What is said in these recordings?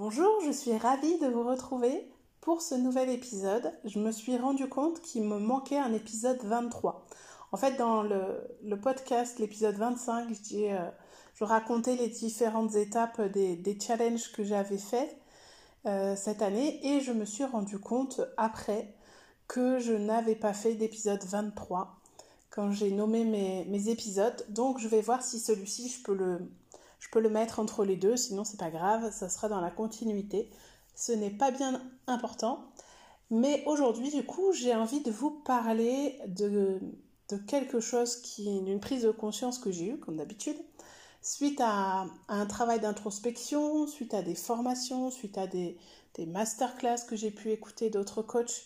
Bonjour, je suis ravie de vous retrouver pour ce nouvel épisode. Je me suis rendu compte qu'il me manquait un épisode 23. En fait, dans le, podcast, l'épisode 25, euh, je racontais les différentes étapes des, challenges que j'avais faits euh, cette année et je me suis rendu compte après que je n'avais pas fait d'épisode 23 quand j'ai nommé mes, épisodes. Donc, je vais voir si celui-ci, je peux le je peux le mettre entre les deux, sinon c'est pas grave, ça sera dans la continuité. Ce n'est pas bien important. Mais aujourd'hui, du coup, j'ai envie de vous parler de, quelque chose qui est une prise de conscience que j'ai eue, comme d'habitude, suite à, un travail d'introspection, suite à des formations, suite à des, des masterclass que j'ai pu écouter d'autres coachs.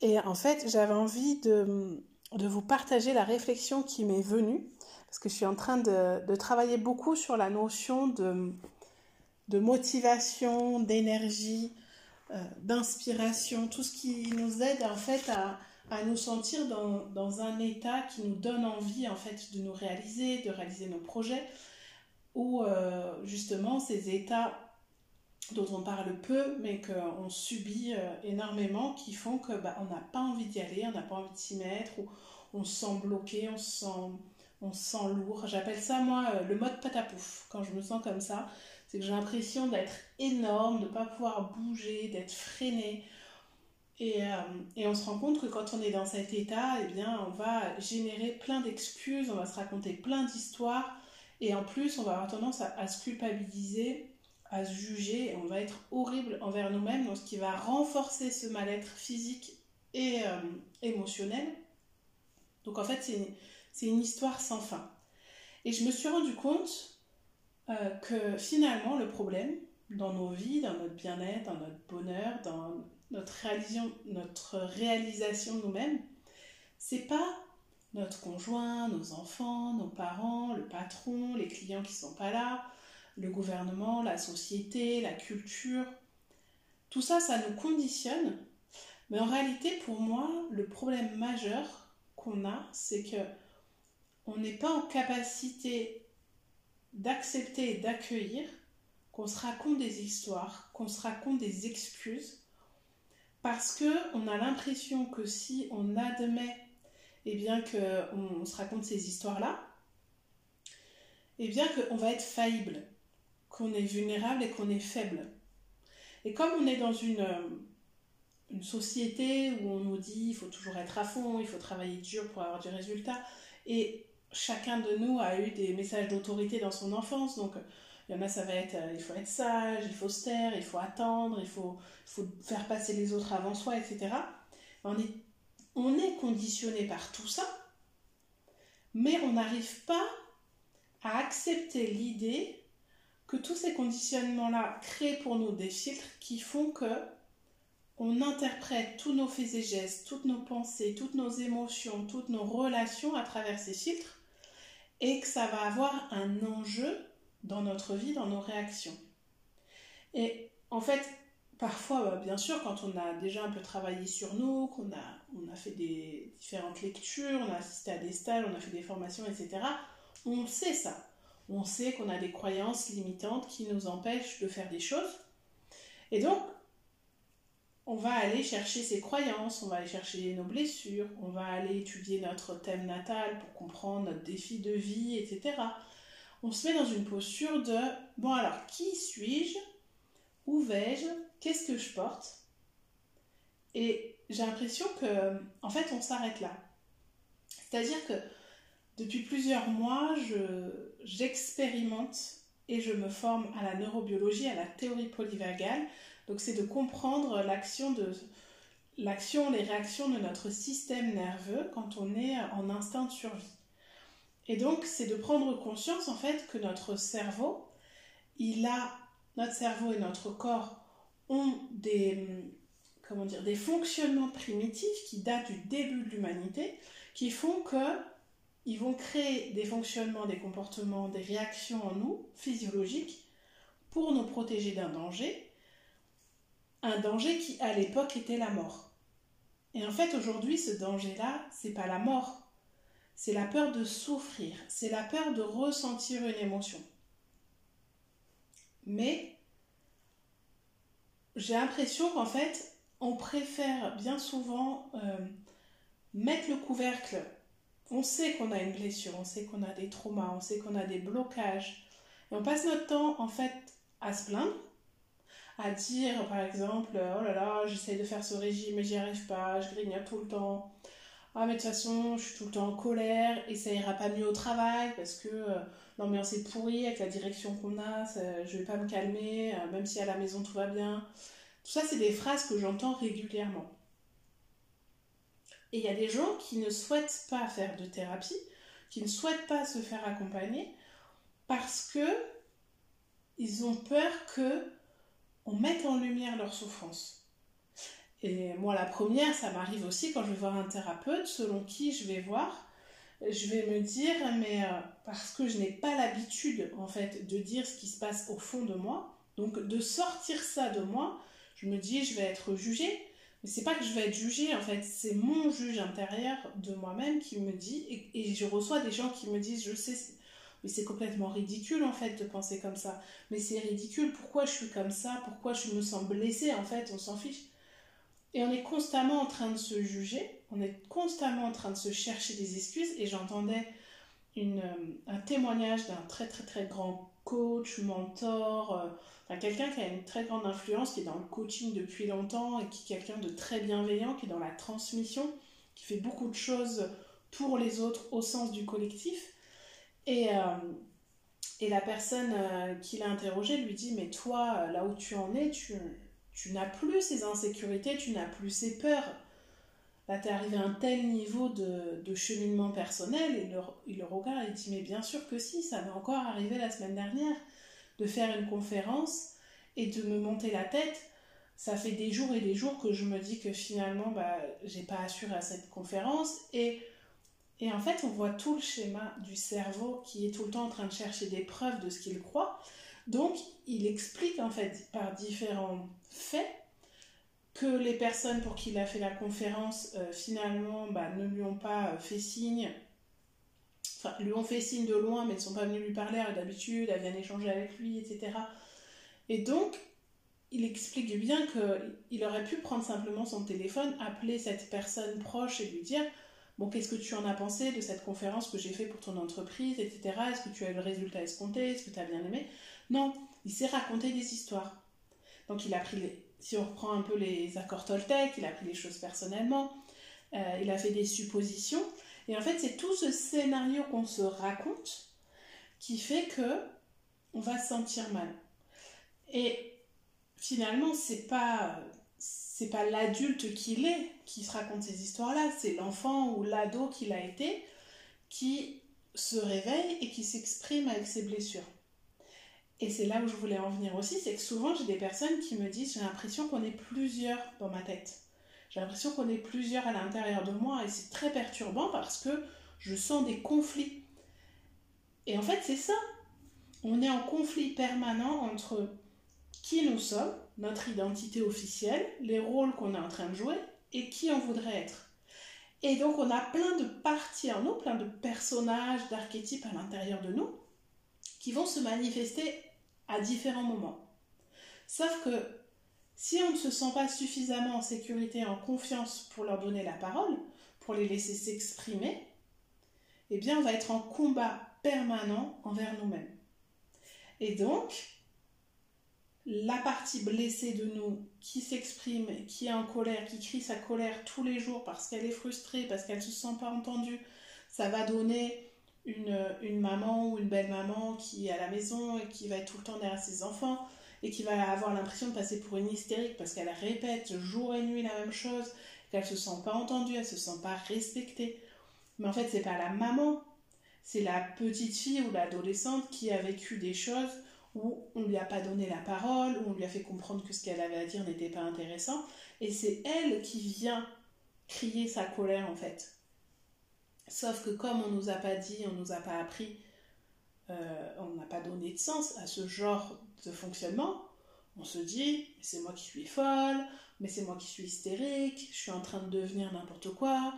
Et en fait, j'avais envie de, de vous partager la réflexion qui m'est venue parce que je suis en train de, travailler beaucoup sur la notion de, de motivation, d'énergie, euh, d'inspiration, tout ce qui nous aide en fait à, nous sentir dans, un état qui nous donne envie en fait de nous réaliser, de réaliser nos projets, ou euh, justement ces états dont on parle peu mais qu'on subit euh, énormément qui font que bah, on n'a pas envie d'y aller, on n'a pas envie de s'y mettre, ou on se sent bloqué, on se sent lourd. J'appelle ça, moi, euh, le mode patapouf. Quand je me sens comme ça, c'est que j'ai l'impression d'être énorme, de ne pas pouvoir bouger, d'être freiné. Et, euh, et, on se rend compte que quand on est dans cet état, eh bien, on va générer plein d'excuses, on va se raconter plein d'histoires. Et en plus, on va avoir tendance à, se culpabiliser, à se juger. On va être horrible envers nous-mêmes, donc ce qui va renforcer ce mal-être physique et euh, émotionnel. Donc en fait, c'est c'est une histoire sans fin. Et je me suis rendu compte euh, que finalement, le problème dans nos vies, dans notre bien-être, dans notre bonheur, dans notre réalisation, notre réalisation nous-mêmes, c'est pas notre conjoint, nos enfants, nos parents, le patron, les clients qui sont pas là, le gouvernement, la société, la culture. Tout ça, ça nous conditionne. Mais en réalité, pour moi, le problème majeur qu'on a, c'est que on n'est pas en capacité d'accepter et d'accueillir qu'on se raconte des histoires, qu'on se raconte des excuses, parce que on a l'impression que si on admet eh bien qu'on on se raconte ces histoires-là, eh bien va être faillible, qu'on est vulnérable et qu'on est faible. Et comme on est dans une, une société où on nous dit il faut toujours être à fond, il faut travailler dur pour avoir du résultat, et chacun de nous a eu des messages d'autorité dans son enfance. Donc, il y en a, ça va être euh, il faut être sage, il faut se taire, il faut attendre, il faut, faut faire passer les autres avant soi, etc. On est, on est conditionné par tout ça, mais on n'arrive pas à accepter l'idée que tous ces conditionnements-là créent pour nous des filtres qui font que on interprète tous nos faits et gestes, toutes nos pensées, toutes nos émotions, toutes nos relations à travers ces filtres et que ça va avoir un enjeu dans notre vie, dans nos réactions. Et en fait, parfois, bah, bien sûr, quand on a déjà un peu travaillé sur nous, qu'on a, on a fait des différentes lectures, on a assisté à des stages, on a fait des formations, etc., on sait ça. On sait qu'on a des croyances limitantes qui nous empêchent de faire des choses. Et donc, on va aller chercher ses croyances, on va aller chercher nos blessures, on va aller étudier notre thème natal pour comprendre notre défi de vie, etc. On se met dans une posture de bon alors qui suis-je? Où vais-je? Qu'est-ce que je porte? Et j'ai l'impression que en fait on s'arrête là. C'est-à-dire que depuis plusieurs mois, j'expérimente et je me forme à la neurobiologie, à la théorie polyvagale donc c'est de comprendre l'action l'action, les réactions de notre système nerveux quand on est en instinct de survie. Et donc c'est de prendre conscience en fait que notre cerveau, il a notre cerveau et notre corps ont des comment dire des fonctionnements primitifs qui datent du début de l'humanité qui font que ils vont créer des fonctionnements, des comportements, des réactions en nous physiologiques pour nous protéger d'un danger un danger qui à l'époque était la mort. Et en fait aujourd'hui ce danger-là, c'est pas la mort, c'est la peur de souffrir, c'est la peur de ressentir une émotion. Mais j'ai l'impression qu'en fait, on préfère bien souvent euh, mettre le couvercle. On sait qu'on a une blessure, on sait qu'on a des traumas, on sait qu'on a des blocages. Et on passe notre temps, en fait, à se plaindre, à dire, par exemple, oh là là, j'essaie de faire ce régime mais j'y arrive pas, je grignote tout le temps. Ah, mais de toute façon, je suis tout le temps en colère et ça ira pas mieux au travail parce que euh, l'ambiance est pourrie avec la direction qu'on a, je vais pas me calmer, euh, même si à la maison tout va bien. Tout ça, c'est des phrases que j'entends régulièrement. Et il y a des gens qui ne souhaitent pas faire de thérapie, qui ne souhaitent pas se faire accompagner parce que ils ont peur que on mette en lumière leur souffrance. Et moi, la première, ça m'arrive aussi quand je vais voir un thérapeute, selon qui je vais voir, je vais me dire, mais euh, parce que je n'ai pas l'habitude, en fait, de dire ce qui se passe au fond de moi, donc de sortir ça de moi, je me dis, je vais être jugée. Mais c'est pas que je vais être jugée, en fait, c'est mon juge intérieur de moi-même qui me dit, et, je reçois des gens qui me disent, je sais, mais c'est complètement ridicule, en fait, de penser comme ça. Mais c'est ridicule, pourquoi je suis comme ça, pourquoi je me sens blessée, en fait, on s'en fiche. Et on est constamment en train de se juger, on est constamment en train de se chercher des excuses, et j'entendais euh, un témoignage d'un très très très grand coach, mentor, euh, quelqu'un qui a une très grande influence, qui est dans le coaching depuis longtemps et qui est quelqu'un de très bienveillant, qui est dans la transmission, qui fait beaucoup de choses pour les autres au sens du collectif. Et, euh, la personne euh, qui l'a interrogé lui dit, mais toi, là où tu en es, tu n'as plus ces insécurités, tu n'as plus ces peurs. Là, tu es arrivé à un tel niveau de, de cheminement personnel, et le, il le regarde et dit, mais bien sûr que si, ça m'est encore arrivé la semaine dernière de faire une conférence et de me monter la tête. Ça fait des jours et des jours que je me dis que finalement, bah, j'ai pas assuré à cette conférence. Et, et en fait, on voit tout le schéma du cerveau qui est tout le temps en train de chercher des preuves de ce qu'il croit. Donc, il explique en fait par différents faits que les personnes pour qui il a fait la conférence, euh, finalement, bah, ne lui ont pas euh, fait signe enfin, lui ont fait signe de loin, mais ne sont pas venus lui parler d'habitude, elles viennent échanger avec lui, etc. Et donc, il explique bien qu'il aurait pu prendre simplement son téléphone, appeler cette personne proche et lui dire Bon, qu'est-ce que tu en as pensé de cette conférence que j'ai fait pour ton entreprise, etc. Est-ce que tu as eu le résultat escompté? Est-ce que tu as bien aimé? Non, il s'est raconté des histoires. Donc, il a pris les. Si on reprend un peu les accords Toltec, il a pris les choses personnellement, euh, il a fait des suppositions, et en fait, c'est tout ce scénario qu'on se raconte qui fait que on va se sentir mal. Et finalement, c'est pas c'est pas l'adulte qu'il est qui se raconte ces histoires-là, c'est l'enfant ou l'ado qu'il a été qui se réveille et qui s'exprime avec ses blessures. Et c'est là où je voulais en venir aussi, c'est que souvent j'ai des personnes qui me disent j'ai l'impression qu'on est plusieurs dans ma tête. J'ai l'impression qu'on est plusieurs à l'intérieur de moi et c'est très perturbant parce que je sens des conflits. Et en fait, c'est ça. On est en conflit permanent entre qui nous sommes, notre identité officielle, les rôles qu'on est en train de jouer et qui on voudrait être. Et donc on a plein de parties en nous, plein de personnages, d'archétypes à l'intérieur de nous qui vont se manifester à différents moments. Sauf que si on ne se sent pas suffisamment en sécurité, en confiance pour leur donner la parole, pour les laisser s'exprimer, eh bien on va être en combat permanent envers nous-mêmes. Et donc, la partie blessée de nous qui s'exprime, qui est en colère, qui crie sa colère tous les jours parce qu'elle est frustrée, parce qu'elle ne se sent pas entendue, ça va donner une, une maman ou une belle maman qui est à la maison et qui va être tout le temps derrière ses enfants et qui va avoir l'impression de passer pour une hystérique parce qu'elle répète jour et nuit la même chose, qu'elle se sent pas entendue, elle se sent pas respectée. Mais en fait, c'est pas la maman, c'est la petite fille ou l'adolescente qui a vécu des choses où on lui a pas donné la parole, où on lui a fait comprendre que ce qu'elle avait à dire n'était pas intéressant, et c'est elle qui vient crier sa colère en fait. Sauf que comme on nous a pas dit, on nous a pas appris, euh, on n'a pas donné de sens à ce genre de fonctionnement, on se dit, c'est moi qui suis folle, mais c'est moi qui suis hystérique, je suis en train de devenir n'importe quoi,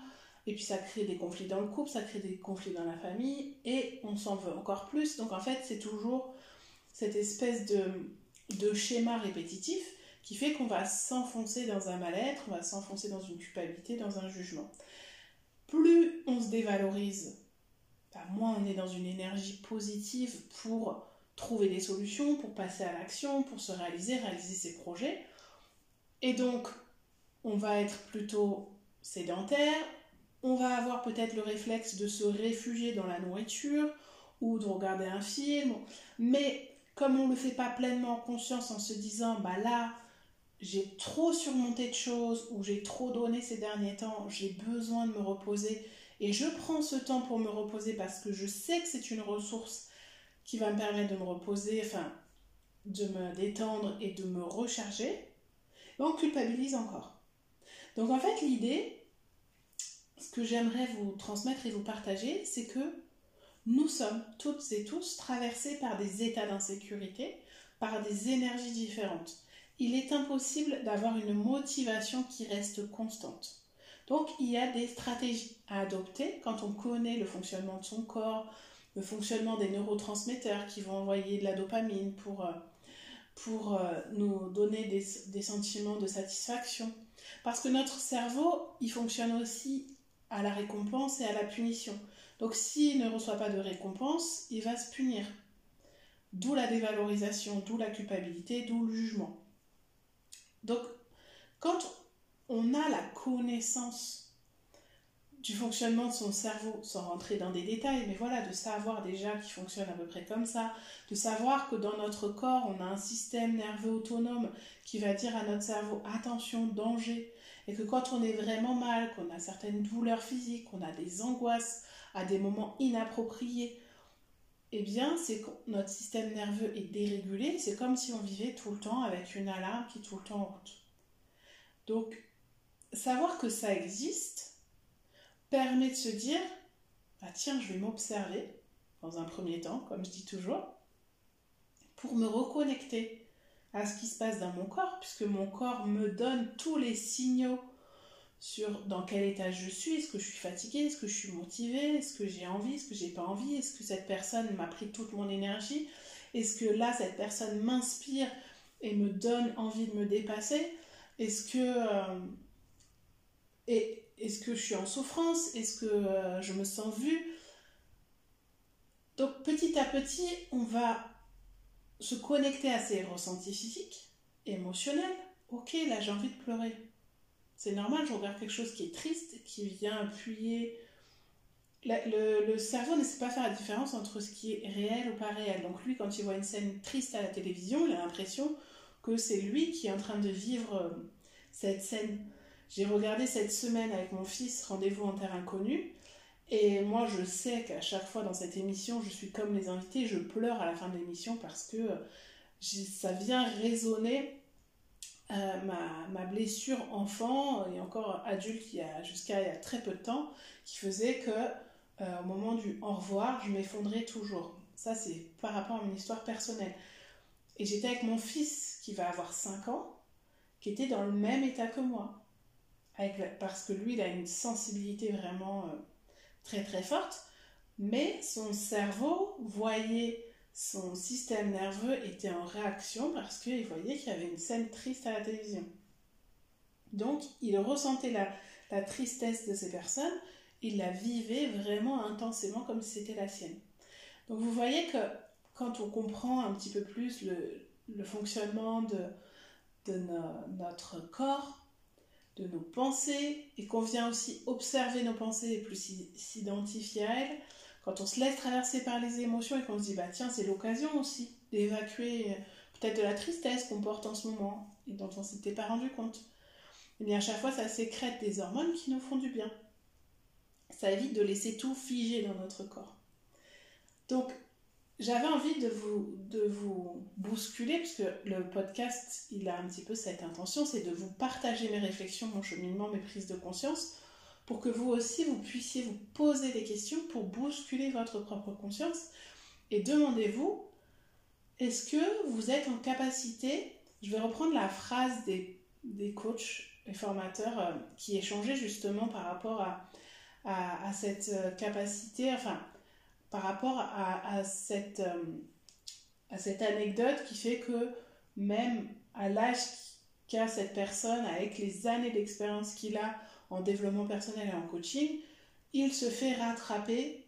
et puis ça crée des conflits dans le couple, ça crée des conflits dans la famille, et on s'en veut encore plus. Donc en fait, c'est toujours cette espèce de, de schéma répétitif qui fait qu'on va s'enfoncer dans un mal-être, on va s'enfoncer dans une culpabilité, dans un jugement. Plus on se dévalorise, bah, moins on est dans une énergie positive pour trouver des solutions, pour passer à l'action, pour se réaliser, réaliser ses projets. Et donc, on va être plutôt sédentaire, on va avoir peut-être le réflexe de se réfugier dans la nourriture ou de regarder un film, mais comme on ne le fait pas pleinement en conscience en se disant, bah là, j'ai trop surmonté de choses ou j'ai trop donné ces derniers temps, j'ai besoin de me reposer et je prends ce temps pour me reposer parce que je sais que c'est une ressource qui va me permettre de me reposer, enfin, de me détendre et de me recharger, on culpabilise encore. Donc en fait, l'idée, ce que j'aimerais vous transmettre et vous partager, c'est que nous sommes toutes et tous traversés par des états d'insécurité, par des énergies différentes. Il est impossible d'avoir une motivation qui reste constante. Donc il y a des stratégies à adopter quand on connaît le fonctionnement de son corps, le fonctionnement des neurotransmetteurs qui vont envoyer de la dopamine pour, euh, pour euh, nous donner des, des sentiments de satisfaction. Parce que notre cerveau, il fonctionne aussi à la récompense et à la punition. Donc s'il ne reçoit pas de récompense, il va se punir. D'où la dévalorisation, d'où la culpabilité, d'où le jugement. Donc quand on a la connaissance du fonctionnement de son cerveau, sans rentrer dans des détails, mais voilà, de savoir déjà qu'il fonctionne à peu près comme ça, de savoir que dans notre corps, on a un système nerveux autonome qui va dire à notre cerveau attention, danger, et que quand on est vraiment mal, qu'on a certaines douleurs physiques, qu'on a des angoisses à des moments inappropriés, eh bien, c'est que notre système nerveux est dérégulé, c'est comme si on vivait tout le temps avec une alarme qui est tout le temps en route. Donc, savoir que ça existe, permet de se dire bah tiens, je vais m'observer dans un premier temps, comme je dis toujours, pour me reconnecter à ce qui se passe dans mon corps, puisque mon corps me donne tous les signaux sur dans quel état je suis, est-ce que je suis fatiguée, est-ce que je suis motivée, est-ce que j'ai envie, est-ce que j'ai pas envie, est-ce que cette personne m'a pris toute mon énergie, est-ce que là cette personne m'inspire et me donne envie de me dépasser, est-ce que euh, est-ce que je suis en souffrance Est-ce que euh, je me sens vue Donc petit à petit, on va se connecter à ces ressentis physiques, émotionnels. Ok, là j'ai envie de pleurer. C'est normal, je regarde quelque chose qui est triste, qui vient appuyer. le, le, cerveau ne sait pas faire la différence entre ce qui est réel ou pas réel. Donc lui, quand il voit une scène triste à la télévision, il a l'impression que c'est lui qui est en train de vivre euh, cette scène. J'ai regardé cette semaine avec mon fils Rendez-vous en terre inconnue. Et moi, je sais qu'à chaque fois dans cette émission, je suis comme les invités, je pleure à la fin de l'émission parce que ça vient résonner euh, ma, ma, blessure enfant et encore adulte il y a jusqu'à il y a très peu de temps qui faisait que euh, au moment du au revoir, je m'effondrais toujours. Ça, c'est par rapport à mon histoire personnelle. Et j'étais avec mon fils qui va avoir 5 ans, qui était dans le même état que moi parce que lui, il a une sensibilité vraiment euh, très très forte, mais son cerveau voyait son système nerveux était en réaction parce qu'il voyait qu'il y avait une scène triste à la télévision. Donc, il ressentait la, tristesse de ces personnes, il la vivait vraiment intensément comme si c'était la sienne. Donc, vous voyez que quand on comprend un petit peu plus le, fonctionnement de notre corps, de nos pensées et qu'on vient aussi observer nos pensées et plus s'identifier à elles, quand on se laisse traverser par les émotions et qu'on se dit bah tiens c'est l'occasion aussi d'évacuer euh, peut-être de la tristesse qu'on porte en ce moment et dont on s'était pas rendu compte. Et eh bien à chaque fois ça sécrète des hormones qui nous font du bien. Ça évite de laisser tout figé dans notre corps. Donc j'avais envie de vous, de vous bousculer, puisque le podcast, il a un petit peu cette intention, c'est de vous partager mes réflexions, mon cheminement, mes prises de conscience, pour que vous aussi, vous puissiez vous poser des questions pour bousculer votre propre conscience. Et demandez-vous, est-ce que vous êtes en capacité, je vais reprendre la phrase des, des coachs et formateurs euh, qui échangeaient justement par rapport à, à, à cette euh, capacité, enfin, par rapport à, cette, euh, à cette anecdote qui fait que même à l'âge qu'a cette personne avec les années d'expérience qu'il a en développement personnel et en coaching, il se fait rattraper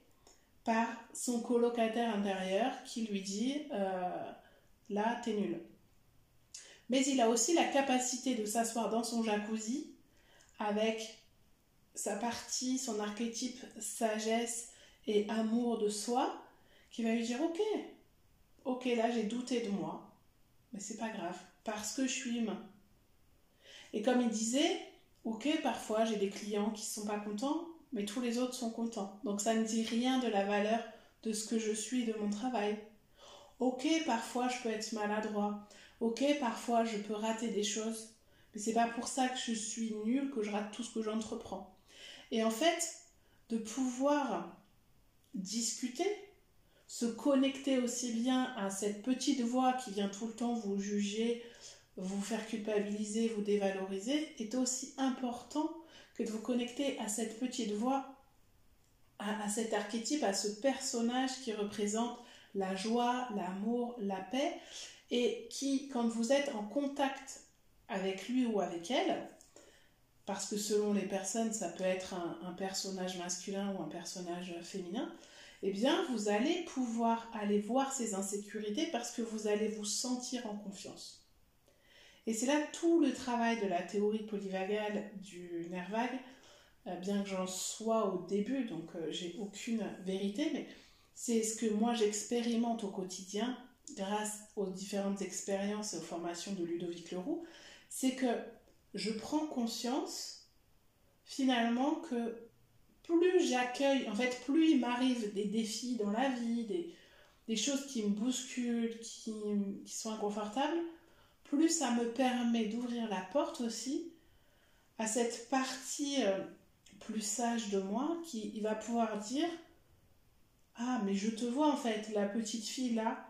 par son colocataire intérieur qui lui dit euh, là t'es nul. Mais il a aussi la capacité de s'asseoir dans son jacuzzi avec sa partie, son archétype sagesse et amour de soi, qui va lui dire ok, ok là j'ai douté de moi, mais c'est pas grave, parce que je suis humain. Et comme il disait, ok parfois j'ai des clients qui sont pas contents, mais tous les autres sont contents. Donc ça ne dit rien de la valeur de ce que je suis, de mon travail. Ok, parfois je peux être maladroit. Ok, parfois je peux rater des choses. Mais c'est pas pour ça que je suis nulle, que je rate tout ce que j'entreprends. Et en fait, de pouvoir discuter, se connecter aussi bien à cette petite voix qui vient tout le temps vous juger, vous faire culpabiliser, vous dévaloriser, est aussi important que de vous connecter à cette petite voix, à, cet archétype, à ce personnage qui représente la joie, l'amour, la paix, et qui, quand vous êtes en contact avec lui ou avec elle, parce que selon les personnes, ça peut être un, personnage masculin ou un personnage féminin, eh bien, vous allez pouvoir aller voir ces insécurités parce que vous allez vous sentir en confiance. Et c'est là tout le travail de la théorie polyvagale du nerf vague, euh, bien que j'en sois au début, donc euh, j'ai aucune vérité, mais c'est ce que moi j'expérimente au quotidien grâce aux différentes expériences et aux formations de Ludovic Leroux, c'est que je prends conscience finalement que plus j'accueille, en fait, plus il m'arrive des défis dans la vie, des, choses qui me bousculent, qui, qui sont inconfortables, plus ça me permet d'ouvrir la porte aussi à cette partie euh, plus sage de moi qui va pouvoir dire Ah, mais je te vois en fait, la petite fille là,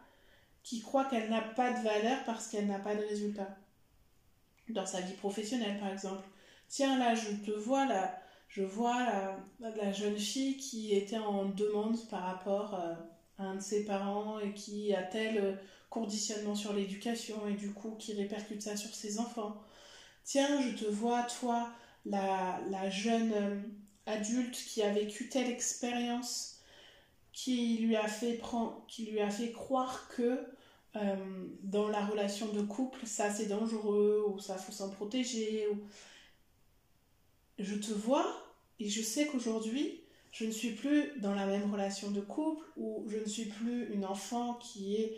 qui croit qu'elle n'a pas de valeur parce qu'elle n'a pas de résultat. Dans sa vie professionnelle, par exemple. Tiens, là, je te vois, là, je vois la, jeune fille qui était en demande par rapport euh, à un de ses parents et qui a tel conditionnement sur l'éducation et du coup qui répercute ça sur ses enfants. Tiens, je te vois, toi, la, la jeune euh, adulte qui a vécu telle expérience qui lui a fait, prendre, qui lui a fait croire que euh, dans la relation de couple, ça c'est dangereux ou ça faut s'en protéger. Je te vois et je sais qu'aujourd'hui, je ne suis plus dans la même relation de couple ou je ne suis plus une enfant qui est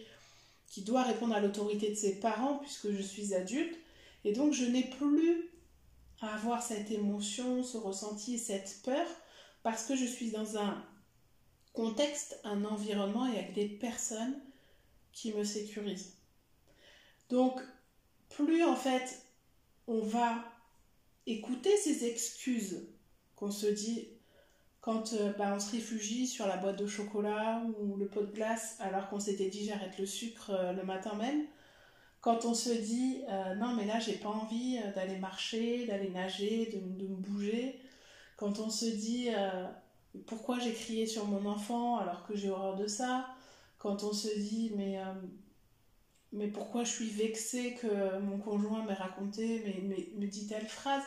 qui doit répondre à l'autorité de ses parents puisque je suis adulte. Et donc je n'ai plus à avoir cette émotion, ce ressenti, cette peur parce que je suis dans un contexte, un environnement et avec des personnes qui me sécurisent. Donc plus en fait on va écouter ces excuses qu'on se dit quand euh, bah, on se réfugie sur la boîte de chocolat ou le pot de glace alors qu'on s'était dit j'arrête le sucre euh, le matin même, quand on se dit euh, non mais là j'ai pas envie d'aller marcher, d'aller nager, de, me bouger, quand on se dit pourquoi j'ai crié sur mon enfant alors que j'ai horreur de ça, quand on se dit mais mais pourquoi je suis vexée que mon conjoint m'ait raconté, mais, me dit telle phrase.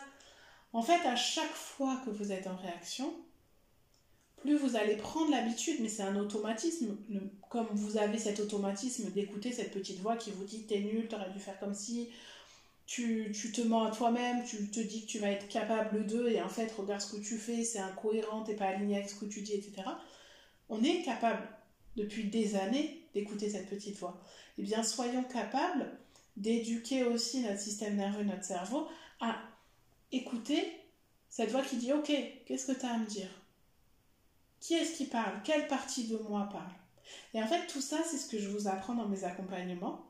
En fait, à chaque fois que vous êtes en réaction, plus vous allez prendre l'habitude, mais c'est un automatisme, comme vous avez cet automatisme d'écouter cette petite voix qui vous dit t'es nul, t'aurais dû faire comme si, tu, tu te mens à toi-même, tu te dis que tu vas être capable de, et en fait, regarde ce que tu fais, c'est incohérent, t'es pas aligné avec ce que tu dis, etc. On est capable, depuis des années, d'écouter cette petite voix. Eh bien, soyons capables d'éduquer aussi notre système nerveux, notre cerveau, à écouter cette voix qui dit Ok, qu'est-ce que tu as à me dire? Qui est-ce qui parle? Quelle partie de moi parle? Et en fait, tout ça, c'est ce que je vous apprends dans mes accompagnements.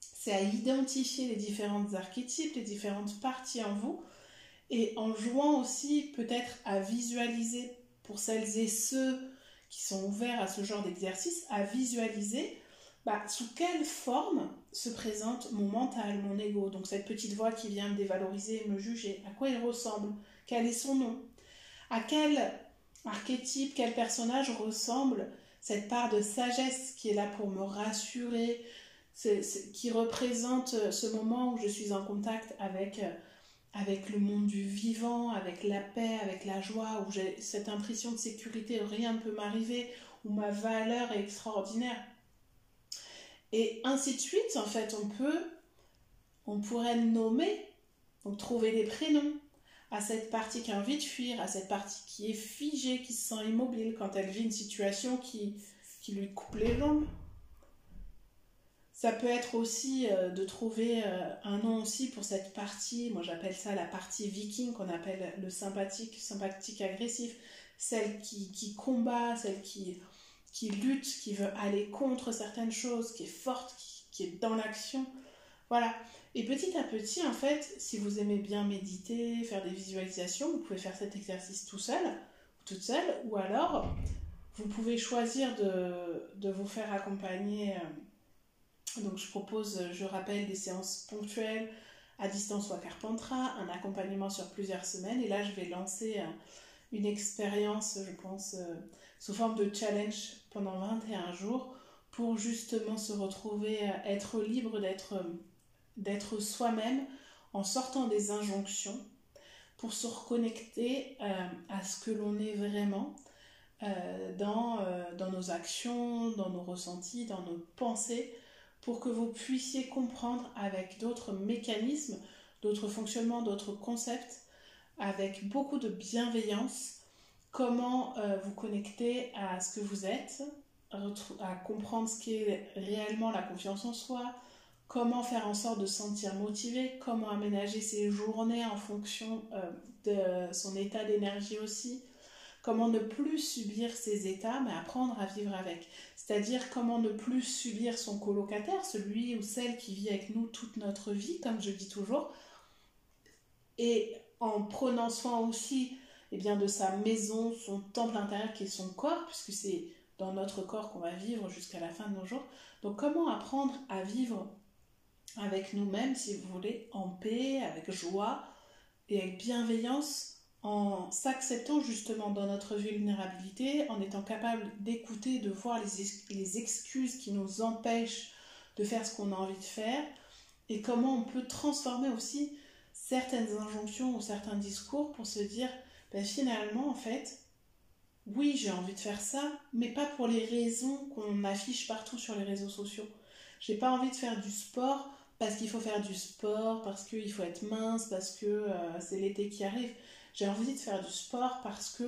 C'est à identifier les différentes archétypes, les différentes parties en vous, et en jouant aussi peut-être à visualiser pour celles et ceux qui sont ouverts à ce genre d'exercice, à visualiser bah, sous quelle forme se présente mon mental, mon ego, donc cette petite voix qui vient me dévaloriser, me juger, à quoi il ressemble, quel est son nom, à quel archétype, quel personnage ressemble cette part de sagesse qui est là pour me rassurer, qui représente ce moment où je suis en contact avec, avec le monde du vivant, avec la paix, avec la joie, où j'ai cette impression de sécurité, rien ne peut m'arriver, où ma valeur est extraordinaire. Et ainsi de suite, en fait, on peut, on pourrait nommer, donc trouver des prénoms à cette partie qui a envie de fuir, à cette partie qui est figée, qui se sent immobile quand elle vit une situation qui, qui lui coupe les jambes. Ça peut être aussi euh, de trouver euh, un nom aussi pour cette partie, moi j'appelle ça la partie viking qu'on appelle le sympathique, sympathique agressif, celle qui, qui combat, celle qui, qui lutte, qui veut aller contre certaines choses, qui est forte, qui, est dans l'action. Voilà. Et petit à petit, en fait, si vous aimez bien méditer, faire des visualisations, vous pouvez faire cet exercice tout seul, ou toute seule, ou alors vous pouvez choisir de, de vous faire accompagner. Euh, donc je propose, je rappelle, des séances ponctuelles à distance ou à Carpentras, un accompagnement sur plusieurs semaines. Et là, je vais lancer euh, une expérience, je pense, euh, sous forme de challenge pendant 21 jours pour justement se retrouver, être libre d'être, d'être soi-même en sortant des injonctions pour se reconnecter à ce que l'on est vraiment dans, dans nos actions, dans nos ressentis, dans nos pensées, pour que vous puissiez comprendre avec d'autres mécanismes, d'autres fonctionnements, d'autres concepts, avec beaucoup de bienveillance comment euh, vous connecter à ce que vous êtes, à comprendre ce qu'est réellement la confiance en soi, comment faire en sorte de se sentir motivé, comment aménager ses journées en fonction euh, de son état d'énergie aussi, comment ne plus subir ces états, mais apprendre à vivre avec. C'est-à-dire comment ne plus subir son colocataire, celui ou celle qui vit avec nous toute notre vie, comme je dis toujours, et en prenant soin aussi eh bien, de sa maison, son temple intérieur qui est son corps, puisque c'est dans notre corps qu'on va vivre jusqu'à la fin de nos jours. Donc comment apprendre à vivre avec nous-mêmes, si vous voulez, en paix, avec joie et avec bienveillance, en s'acceptant justement dans notre vulnérabilité, en étant capable d'écouter, de voir les, excuses qui nous empêchent de faire ce qu'on a envie de faire, et comment on peut transformer aussi certaines injonctions ou certains discours pour se dire ben finalement en fait oui j'ai envie de faire ça mais pas pour les raisons qu'on affiche partout sur les réseaux sociaux. J'ai pas envie de faire du sport parce qu'il faut faire du sport parce qu'il faut être mince parce que euh, c'est l'été qui arrive j'ai envie de faire du sport parce que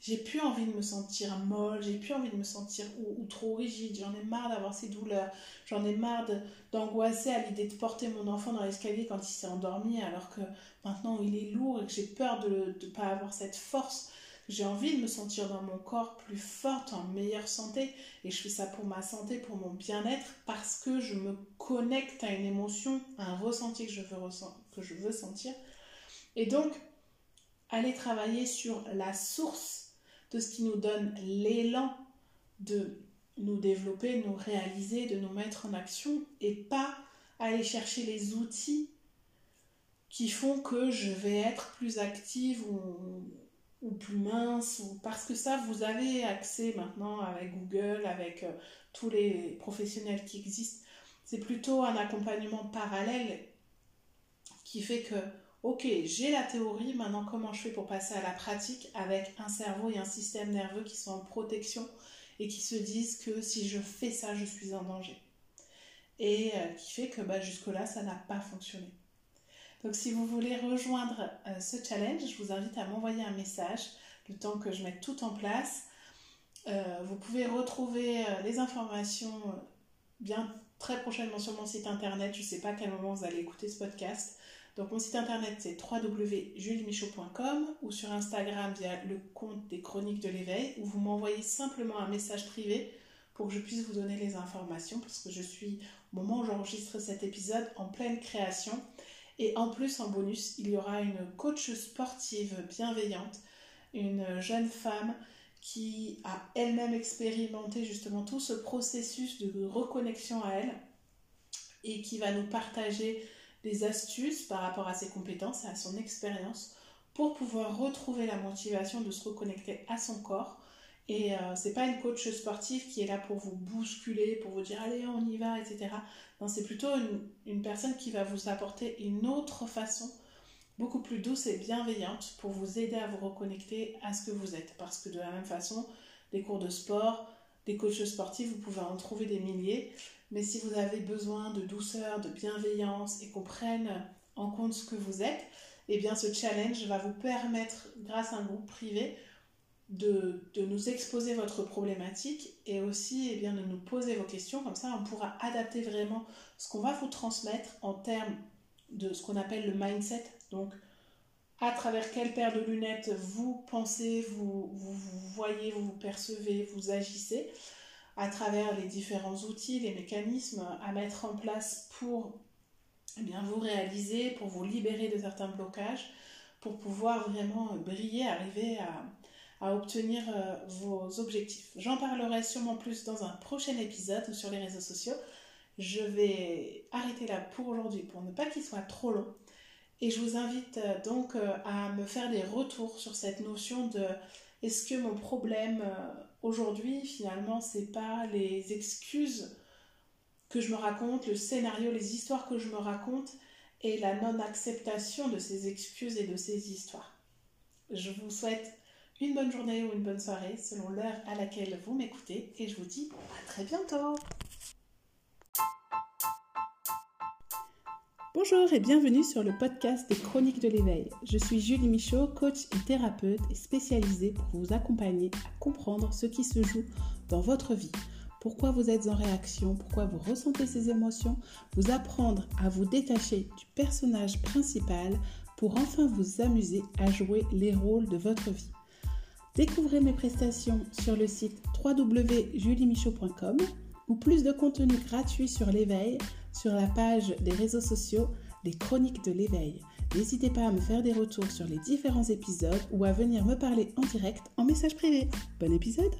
j'ai plus envie de me sentir molle, j'ai plus envie de me sentir ou, trop rigide, j'en ai marre d'avoir ces douleurs, j'en ai marre d'angoisser à l'idée de porter mon enfant dans l'escalier quand il s'est endormi alors que maintenant il est lourd et que j'ai peur de ne pas avoir cette force. J'ai envie de me sentir dans mon corps plus forte, en meilleure santé et je fais ça pour ma santé, pour mon bien-être parce que je me connecte à une émotion, à un ressenti que je veux, que je veux sentir. Et donc, aller travailler sur la source de ce qui nous donne l'élan de nous développer, nous réaliser, de nous mettre en action et pas aller chercher les outils qui font que je vais être plus active ou, plus mince ou parce que ça vous avez accès maintenant avec Google, avec euh, tous les professionnels qui existent. C'est plutôt un accompagnement parallèle qui fait que ok, j'ai la théorie, maintenant comment je fais pour passer à la pratique avec un cerveau et un système nerveux qui sont en protection et qui se disent que si je fais ça, je suis en danger. Et euh, qui fait que bah, jusque-là, ça n'a pas fonctionné. Donc si vous voulez rejoindre euh, ce challenge, je vous invite à m'envoyer un message le temps que je mette tout en place. Euh, vous pouvez retrouver les informations bien très prochainement sur mon site internet. Je ne sais pas à quel moment vous allez écouter ce podcast. Donc mon site internet c'est www.juliemichaud.com ou sur Instagram via le compte des chroniques de l'éveil où vous m'envoyez simplement un message privé pour que je puisse vous donner les informations parce que je suis au moment où j'enregistre cet épisode en pleine création et en plus en bonus il y aura une coach sportive bienveillante, une jeune femme qui a elle-même expérimenté justement tout ce processus de reconnexion à elle et qui va nous partager des astuces par rapport à ses compétences et à son expérience pour pouvoir retrouver la motivation de se reconnecter à son corps Et euh, c'est pas une coach sportive qui est là pour vous bousculer, pour vous dire allez on y va, etc. Non, c'est plutôt une, personne qui va vous apporter une autre façon, beaucoup plus douce et bienveillante, pour vous aider à vous reconnecter à ce que vous êtes. Parce que de la même façon, des cours de sport, des coachs sportifs, vous pouvez en trouver des milliers. Mais si vous avez besoin de douceur, de bienveillance et qu'on prenne en compte ce que vous êtes, eh bien ce challenge va vous permettre, grâce à un groupe privé, de, nous exposer votre problématique et aussi eh de nous poser vos questions. Comme ça, on pourra adapter vraiment ce qu'on va vous transmettre en termes de ce qu'on appelle le mindset. Donc, à travers quelle paire de lunettes vous pensez, vous, voyez, vous, vous percevez, vous agissez, à travers les différents outils, les mécanismes à mettre en place pour eh bien, vous réaliser, pour vous libérer de certains blocages, pour pouvoir vraiment briller, arriver à, à obtenir euh, vos objectifs. J'en parlerai sûrement plus dans un prochain épisode sur les réseaux sociaux. Je vais arrêter là pour aujourd'hui pour ne pas qu'il soit trop long. Et je vous invite euh, donc euh, à me faire des retours sur cette notion de est-ce que mon problème aujourd'hui finalement c'est pas les excuses que je me raconte, le scénario, les histoires que je me raconte et la non-acceptation de ces excuses et de ces histoires. Je vous souhaite une bonne journée ou une bonne soirée selon l'heure à laquelle vous m'écoutez et je vous dis à très bientôt. Bonjour et bienvenue sur le podcast des Chroniques de l'éveil. Je suis Julie Michaud, coach et thérapeute et spécialisée pour vous accompagner à comprendre ce qui se joue dans votre vie. Pourquoi vous êtes en réaction, pourquoi vous ressentez ces émotions, vous apprendre à vous détacher du personnage principal pour enfin vous amuser à jouer les rôles de votre vie. Découvrez mes prestations sur le site www.juliemichaud.com ou plus de contenu gratuit sur l'éveil sur la page des réseaux sociaux Les Chroniques de l'éveil. N'hésitez pas à me faire des retours sur les différents épisodes ou à venir me parler en direct en message privé. Bon épisode